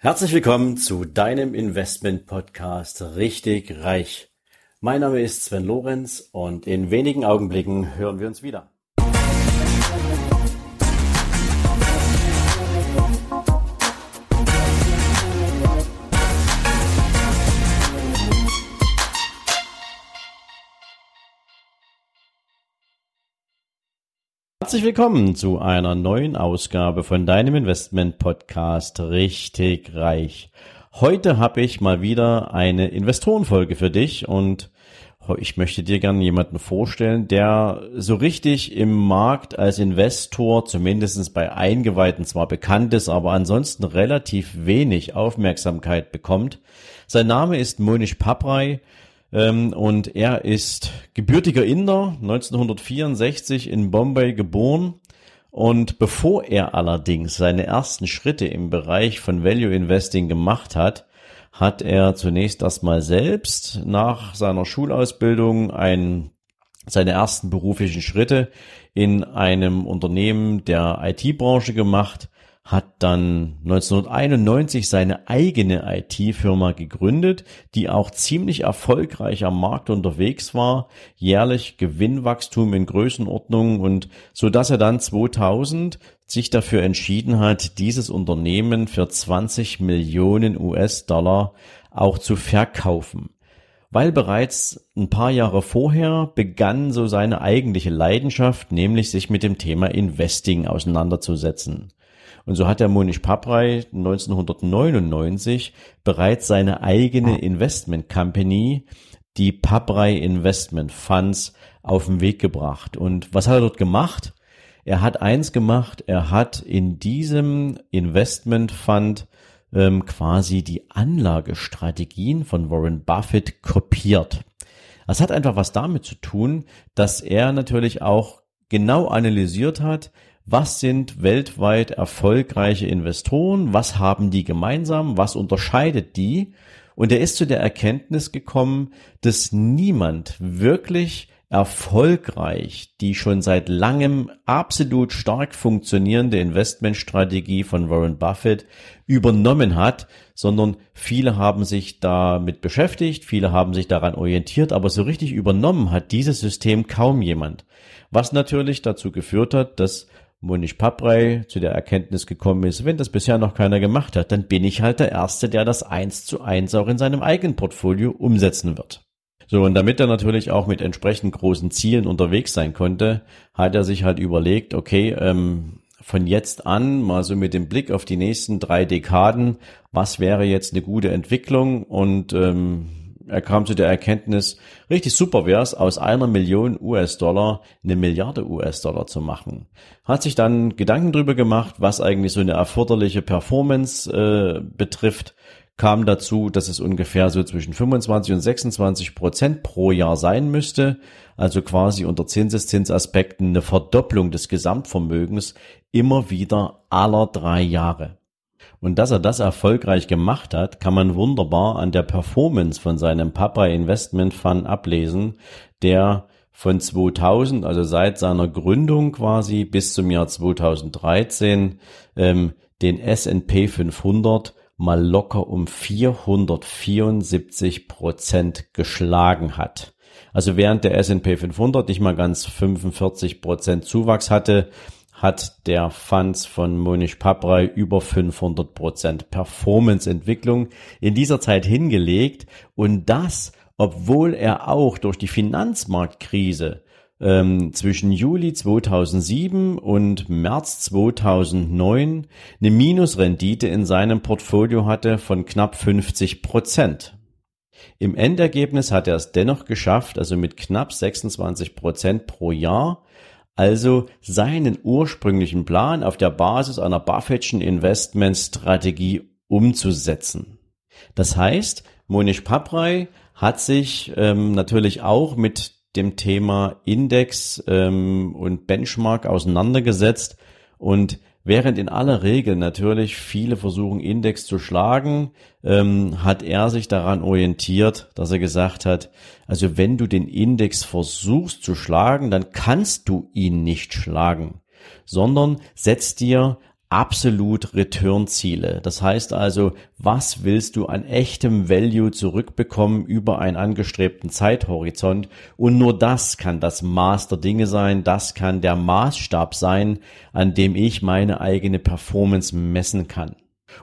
Herzlich willkommen zu deinem Investment Podcast Richtig Reich. Mein Name ist Sven Lorenz und in wenigen Augenblicken hören wir uns wieder. Herzlich willkommen zu einer neuen Ausgabe von deinem Investment Podcast Richtig Reich. Heute habe ich mal wieder eine Investorenfolge für dich und ich möchte dir gerne jemanden vorstellen, der so richtig im Markt als Investor, zumindest bei Eingeweihten zwar bekannt ist, aber ansonsten relativ wenig Aufmerksamkeit bekommt. Sein Name ist Monish Paprai. Ähm, und er ist gebürtiger Inder, 1964 in Bombay geboren. Und bevor er allerdings seine ersten Schritte im Bereich von Value Investing gemacht hat, hat er zunächst erstmal selbst nach seiner Schulausbildung ein, seine ersten beruflichen Schritte in einem Unternehmen der IT-Branche gemacht hat dann 1991 seine eigene IT-Firma gegründet, die auch ziemlich erfolgreich am Markt unterwegs war, jährlich Gewinnwachstum in Größenordnung und so dass er dann 2000 sich dafür entschieden hat, dieses Unternehmen für 20 Millionen US-Dollar auch zu verkaufen. Weil bereits ein paar Jahre vorher begann so seine eigentliche Leidenschaft, nämlich sich mit dem Thema Investing auseinanderzusetzen. Und so hat der Monish Paprai 1999 bereits seine eigene Investment Company, die Paprai Investment Funds, auf den Weg gebracht. Und was hat er dort gemacht? Er hat eins gemacht, er hat in diesem Investment Fund ähm, quasi die Anlagestrategien von Warren Buffett kopiert. Das hat einfach was damit zu tun, dass er natürlich auch genau analysiert hat, was sind weltweit erfolgreiche Investoren, was haben die gemeinsam, was unterscheidet die. Und er ist zu der Erkenntnis gekommen, dass niemand wirklich erfolgreich die schon seit langem absolut stark funktionierende Investmentstrategie von Warren Buffett übernommen hat, sondern viele haben sich damit beschäftigt, viele haben sich daran orientiert, aber so richtig übernommen hat dieses System kaum jemand. Was natürlich dazu geführt hat, dass Monish Papray zu der Erkenntnis gekommen ist, wenn das bisher noch keiner gemacht hat, dann bin ich halt der Erste, der das eins zu eins auch in seinem eigenen Portfolio umsetzen wird. So, und damit er natürlich auch mit entsprechend großen Zielen unterwegs sein konnte, hat er sich halt überlegt, okay, ähm, von jetzt an, mal so mit dem Blick auf die nächsten drei Dekaden, was wäre jetzt eine gute Entwicklung und ähm, er kam zu der Erkenntnis, richtig super wäre es, aus einer Million US-Dollar eine Milliarde US-Dollar zu machen. Hat sich dann Gedanken drüber gemacht, was eigentlich so eine erforderliche Performance äh, betrifft, kam dazu, dass es ungefähr so zwischen 25 und 26 Prozent pro Jahr sein müsste, also quasi unter Zinseszinsaspekten eine Verdopplung des Gesamtvermögens immer wieder aller drei Jahre. Und dass er das erfolgreich gemacht hat, kann man wunderbar an der Performance von seinem Papa Investment Fund ablesen, der von 2000, also seit seiner Gründung quasi bis zum Jahr 2013, ähm, den S&P 500 mal locker um 474 Prozent geschlagen hat. Also während der S&P 500 nicht mal ganz 45 Prozent Zuwachs hatte, hat der Funds von Monish Paprai über 500 Prozent Performance-Entwicklung in dieser Zeit hingelegt und das, obwohl er auch durch die Finanzmarktkrise ähm, zwischen Juli 2007 und März 2009 eine Minusrendite in seinem Portfolio hatte von knapp 50 Prozent. Im Endergebnis hat er es dennoch geschafft, also mit knapp 26 Prozent pro Jahr, also seinen ursprünglichen Plan auf der Basis einer Buffettschen Investmentstrategie umzusetzen. Das heißt, Monish Paprai hat sich ähm, natürlich auch mit dem Thema Index ähm, und Benchmark auseinandergesetzt und Während in aller Regel natürlich viele versuchen, Index zu schlagen, ähm, hat er sich daran orientiert, dass er gesagt hat, also wenn du den Index versuchst zu schlagen, dann kannst du ihn nicht schlagen, sondern setz dir absolut Return-Ziele. Das heißt also, was willst du an echtem Value zurückbekommen über einen angestrebten Zeithorizont? Und nur das kann das Maß der Dinge sein, das kann der Maßstab sein, an dem ich meine eigene Performance messen kann.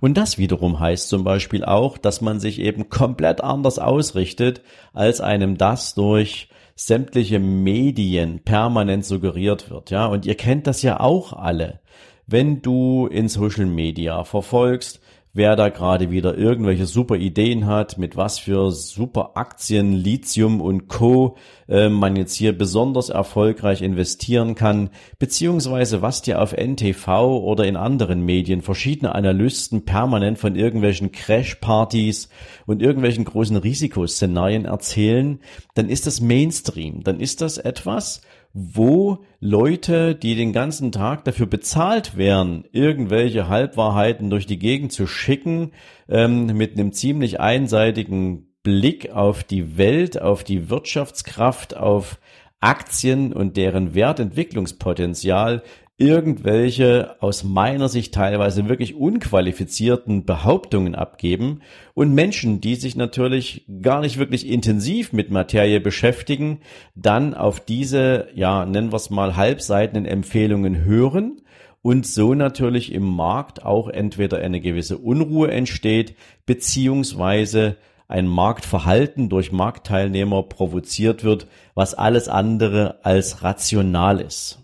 Und das wiederum heißt zum Beispiel auch, dass man sich eben komplett anders ausrichtet, als einem das durch sämtliche Medien permanent suggeriert wird, ja. Und ihr kennt das ja auch alle wenn du in Social Media verfolgst, wer da gerade wieder irgendwelche super Ideen hat, mit was für super Aktien, Lithium und Co. Äh, man jetzt hier besonders erfolgreich investieren kann, beziehungsweise was dir auf NTV oder in anderen Medien verschiedene Analysten permanent von irgendwelchen Crash-Partys und irgendwelchen großen Risikoszenarien erzählen, dann ist das Mainstream, dann ist das etwas, wo Leute, die den ganzen Tag dafür bezahlt werden, irgendwelche Halbwahrheiten durch die Gegend zu schicken, ähm, mit einem ziemlich einseitigen Blick auf die Welt, auf die Wirtschaftskraft, auf Aktien und deren Wertentwicklungspotenzial irgendwelche aus meiner Sicht teilweise wirklich unqualifizierten Behauptungen abgeben und Menschen, die sich natürlich gar nicht wirklich intensiv mit Materie beschäftigen, dann auf diese, ja, nennen wir es mal halbseitenden Empfehlungen hören und so natürlich im Markt auch entweder eine gewisse Unruhe entsteht, beziehungsweise ein Marktverhalten durch Marktteilnehmer provoziert wird, was alles andere als rational ist.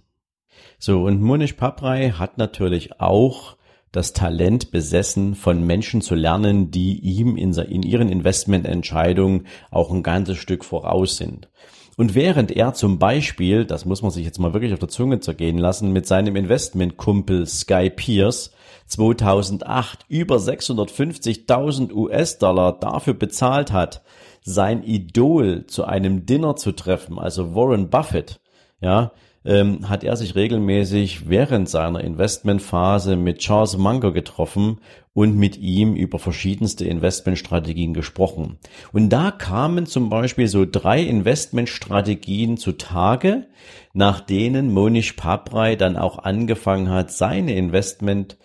So, und Munish Paprai hat natürlich auch das Talent besessen, von Menschen zu lernen, die ihm in, in ihren Investmententscheidungen auch ein ganzes Stück voraus sind. Und während er zum Beispiel, das muss man sich jetzt mal wirklich auf der Zunge zergehen lassen, mit seinem Investmentkumpel Sky Pierce 2008 über 650.000 US-Dollar dafür bezahlt hat, sein Idol zu einem Dinner zu treffen, also Warren Buffett, ja, ähm, hat er sich regelmäßig während seiner Investmentphase mit Charles Munger getroffen und mit ihm über verschiedenste Investmentstrategien gesprochen. Und da kamen zum Beispiel so drei Investmentstrategien zutage, nach denen Monish Paprai dann auch angefangen hat, seine Investment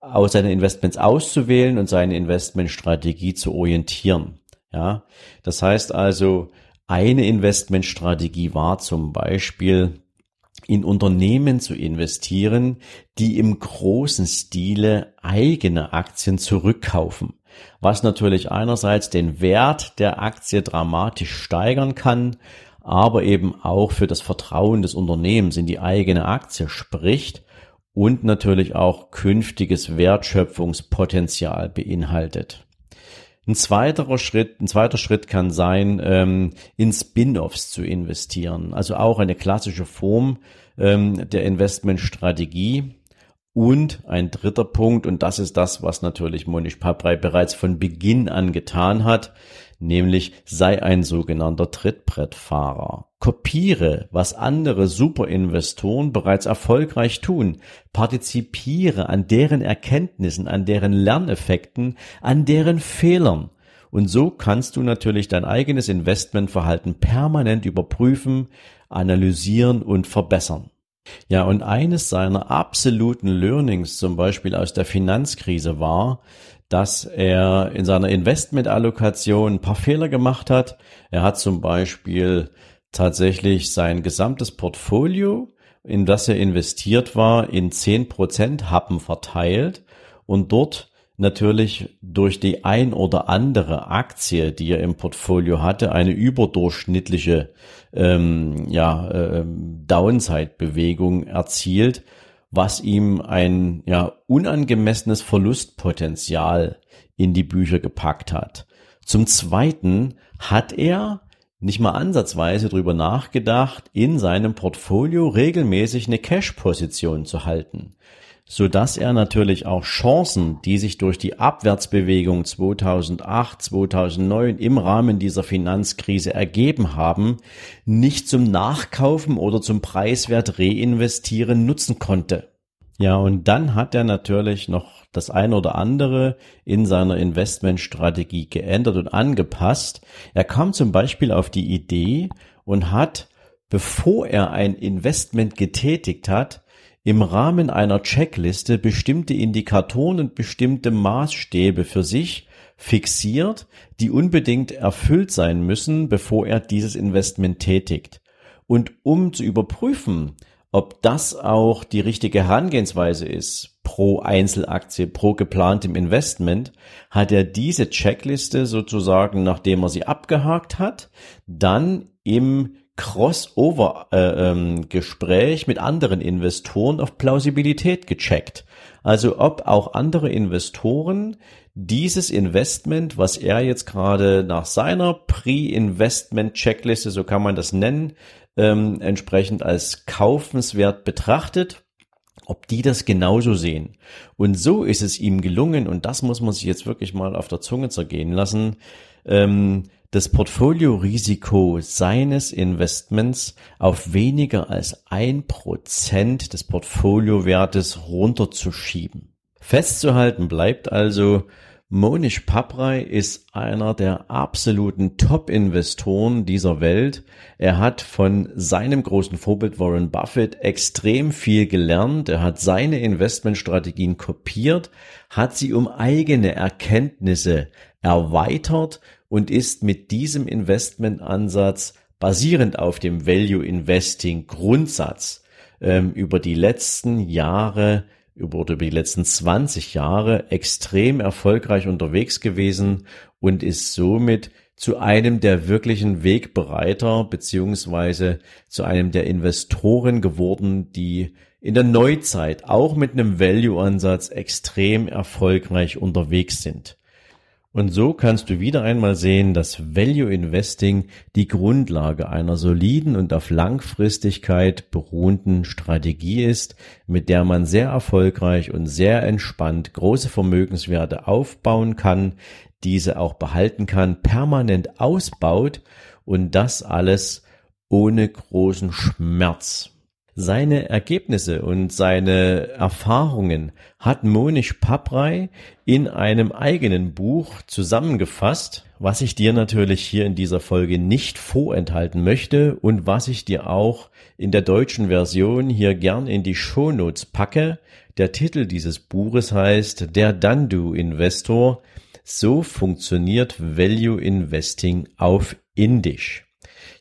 aus seine Investments auszuwählen und seine Investmentstrategie zu orientieren. Ja, das heißt also, eine Investmentstrategie war zum Beispiel in Unternehmen zu investieren, die im großen Stile eigene Aktien zurückkaufen, was natürlich einerseits den Wert der Aktie dramatisch steigern kann, aber eben auch für das Vertrauen des Unternehmens in die eigene Aktie spricht und natürlich auch künftiges Wertschöpfungspotenzial beinhaltet. Ein zweiter Schritt, ein zweiter Schritt kann sein, ähm, in Spin-offs zu investieren. Also auch eine klassische Form ähm, der Investmentstrategie. Und ein dritter Punkt, und das ist das, was natürlich Monish Paprai bereits von Beginn an getan hat, nämlich sei ein sogenannter Trittbrettfahrer. Kopiere, was andere Superinvestoren bereits erfolgreich tun. Partizipiere an deren Erkenntnissen, an deren Lerneffekten, an deren Fehlern. Und so kannst du natürlich dein eigenes Investmentverhalten permanent überprüfen, analysieren und verbessern. Ja, und eines seiner absoluten Learnings zum Beispiel aus der Finanzkrise war, dass er in seiner Investmentallokation ein paar Fehler gemacht hat. Er hat zum Beispiel tatsächlich sein gesamtes Portfolio, in das er investiert war, in zehn Prozent Happen verteilt und dort natürlich durch die ein oder andere Aktie, die er im Portfolio hatte, eine überdurchschnittliche ähm, ja, äh, Downside-Bewegung erzielt, was ihm ein ja, unangemessenes Verlustpotenzial in die Bücher gepackt hat. Zum Zweiten hat er nicht mal ansatzweise drüber nachgedacht, in seinem Portfolio regelmäßig eine Cash-Position zu halten, so dass er natürlich auch Chancen, die sich durch die Abwärtsbewegung 2008, 2009 im Rahmen dieser Finanzkrise ergeben haben, nicht zum Nachkaufen oder zum Preiswert reinvestieren nutzen konnte. Ja, und dann hat er natürlich noch das ein oder andere in seiner Investmentstrategie geändert und angepasst. Er kam zum Beispiel auf die Idee und hat, bevor er ein Investment getätigt hat, im Rahmen einer Checkliste bestimmte Indikatoren und bestimmte Maßstäbe für sich fixiert, die unbedingt erfüllt sein müssen, bevor er dieses Investment tätigt. Und um zu überprüfen, ob das auch die richtige Herangehensweise ist pro Einzelaktie, pro geplantem Investment, hat er diese Checkliste sozusagen, nachdem er sie abgehakt hat, dann im Crossover-Gespräch äh, ähm, mit anderen Investoren auf Plausibilität gecheckt. Also ob auch andere Investoren dieses Investment, was er jetzt gerade nach seiner Pre-Investment-Checkliste, so kann man das nennen, ähm, entsprechend als kaufenswert betrachtet, ob die das genauso sehen. Und so ist es ihm gelungen, und das muss man sich jetzt wirklich mal auf der Zunge zergehen lassen, ähm, das Portfoliorisiko seines Investments auf weniger als ein Prozent des Portfoliowertes runterzuschieben. Festzuhalten bleibt also, Monish Paprai ist einer der absoluten Top-Investoren dieser Welt. Er hat von seinem großen Vorbild Warren Buffett extrem viel gelernt. Er hat seine Investmentstrategien kopiert, hat sie um eigene Erkenntnisse erweitert und ist mit diesem Investmentansatz basierend auf dem Value Investing Grundsatz ähm, über die letzten Jahre über die letzten 20 Jahre extrem erfolgreich unterwegs gewesen und ist somit zu einem der wirklichen Wegbereiter beziehungsweise zu einem der Investoren geworden, die in der Neuzeit auch mit einem Value-Ansatz extrem erfolgreich unterwegs sind. Und so kannst du wieder einmal sehen, dass Value Investing die Grundlage einer soliden und auf Langfristigkeit beruhenden Strategie ist, mit der man sehr erfolgreich und sehr entspannt große Vermögenswerte aufbauen kann, diese auch behalten kann, permanent ausbaut und das alles ohne großen Schmerz. Seine Ergebnisse und seine Erfahrungen hat Monish Paprai in einem eigenen Buch zusammengefasst, was ich dir natürlich hier in dieser Folge nicht vorenthalten möchte und was ich dir auch in der deutschen Version hier gern in die Shownotes packe. Der Titel dieses Buches heißt Der Dandu Investor. So funktioniert Value Investing auf Indisch.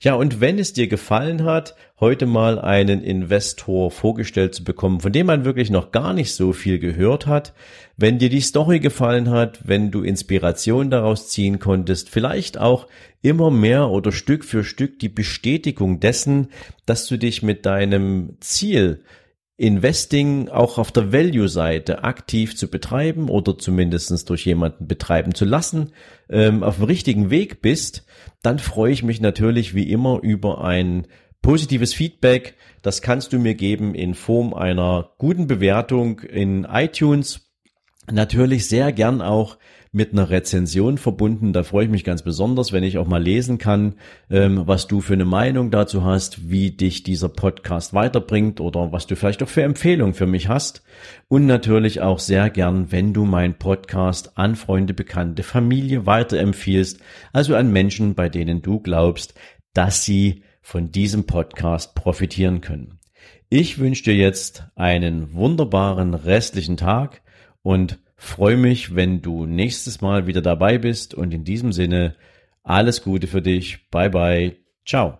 Ja, und wenn es dir gefallen hat, heute mal einen Investor vorgestellt zu bekommen, von dem man wirklich noch gar nicht so viel gehört hat, wenn dir die Story gefallen hat, wenn du Inspiration daraus ziehen konntest, vielleicht auch immer mehr oder Stück für Stück die Bestätigung dessen, dass du dich mit deinem Ziel Investing auch auf der Value-Seite aktiv zu betreiben oder zumindestens durch jemanden betreiben zu lassen, ähm, auf dem richtigen Weg bist, dann freue ich mich natürlich wie immer über ein positives Feedback. Das kannst du mir geben in Form einer guten Bewertung in iTunes. Natürlich sehr gern auch mit einer Rezension verbunden. Da freue ich mich ganz besonders, wenn ich auch mal lesen kann, ähm, was du für eine Meinung dazu hast, wie dich dieser Podcast weiterbringt oder was du vielleicht auch für Empfehlungen für mich hast. Und natürlich auch sehr gern, wenn du meinen Podcast an Freunde, Bekannte, Familie weiterempfiehlst, also an Menschen, bei denen du glaubst, dass sie von diesem Podcast profitieren können. Ich wünsche dir jetzt einen wunderbaren restlichen Tag und freue mich, wenn du nächstes Mal wieder dabei bist und in diesem Sinne alles Gute für dich. Bye bye. Ciao.